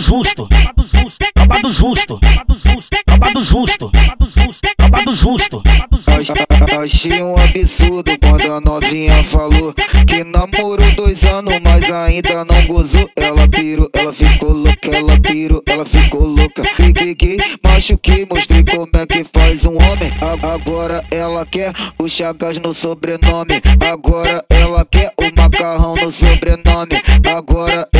Justo, babado justo, babado justo, babado justo, babado justo, babado justo, justo. Achei um absurdo quando a novinha falou que namorou dois anos, mas ainda não gozou. Ela pirou, ela ficou louca, ela pirou, ela ficou louca. Fiquei, machuquei, mostrei como é que faz um homem. Agora ela quer o Chagas no sobrenome. Agora ela quer o macarrão no sobrenome. Agora ela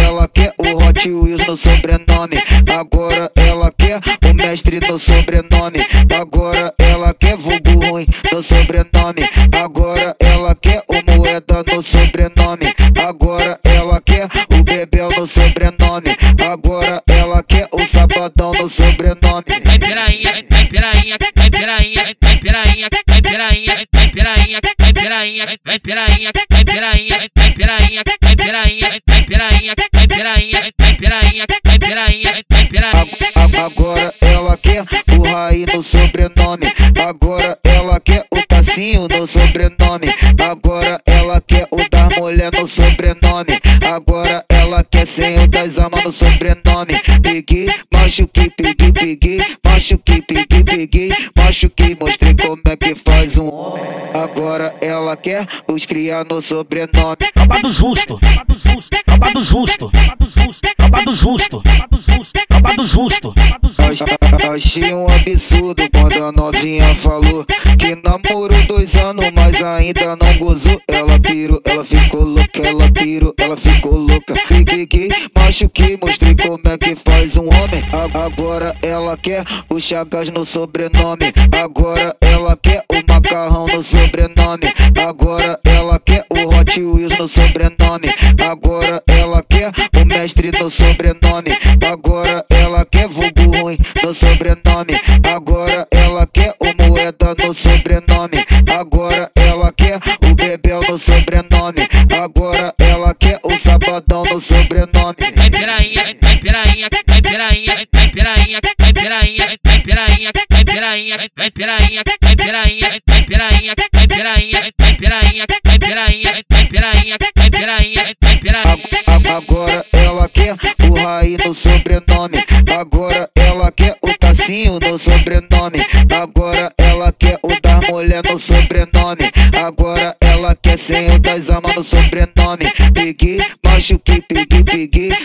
quer o Hot Wheels no sobrenome. Agora ela quer o mestre no sobrenome. Agora ela quer vulgo ruim no sobrenome. Agora ela quer o moeda no sobrenome. Agora ela quer o bebel no sobrenome. Agora ela quer o sabadão no sobrenome. Vai pirainha, vai pirainha, vai pirainha, vai pirainha, vai pirainha, vai pirainha, vai pirainha, vai pirainha, vai pirainha, vai pirainha, vai pirainha, vai pirainha, vai pirainha, vai pirainha, vai pirainha, vai pirainha. Agora ela quer o Raí no sobrenome. Agora ela quer o Tassinho no sobrenome. Agora ela quer o da mulher no sobrenome. Agora ela quer sem o das amas no sobrenome. Peguei, machuquei, peguei, peguei, machuquei, peguei, peguei, machuquei, mostrei como é que faz um homem. Agora ela quer os criar no sobrenome. Babado justo, babado justo, babado justo, babado justo, justo, babado justo, babado justo. Achei um absurdo quando a novinha falou que namorou dois anos, mas ainda não gozou. Ela pirou, ela ficou louca, ela pirou, ela ficou louca. Fiquei, machuquei, mostrei como é que faz um homem. Agora ela quer o Chagas no sobrenome. Agora ela quer o macarrão no sobrenome. Agora ela quer o Hot Wheels no sobrenome. Agora o mestre no sobrenome. Agora ela quer vulgo ruim no sobrenome. Agora ela quer o moeda no sobrenome. Agora ela quer o bebel no sobrenome. Agora ela quer o sabadão no sobrenome. Vai pirainha, vai pirainha, vai pirainha, vai pirainha, vai pirainha, vai pirainha, vai pirainha, vai pirainha, vai pirainha, vai pirainha, vai pirainha, vai pirainha, vai pirainha, vai pirainha, vai pirainha, vai pirainha. Agora ela quer o Raí no sobrenome. Agora ela quer o Tassinho no sobrenome. Agora ela quer o da mulher no sobrenome. Agora ela quer sem o das amas no sobrenome. Peguei, machuquei, peguei, peguei, machuquei,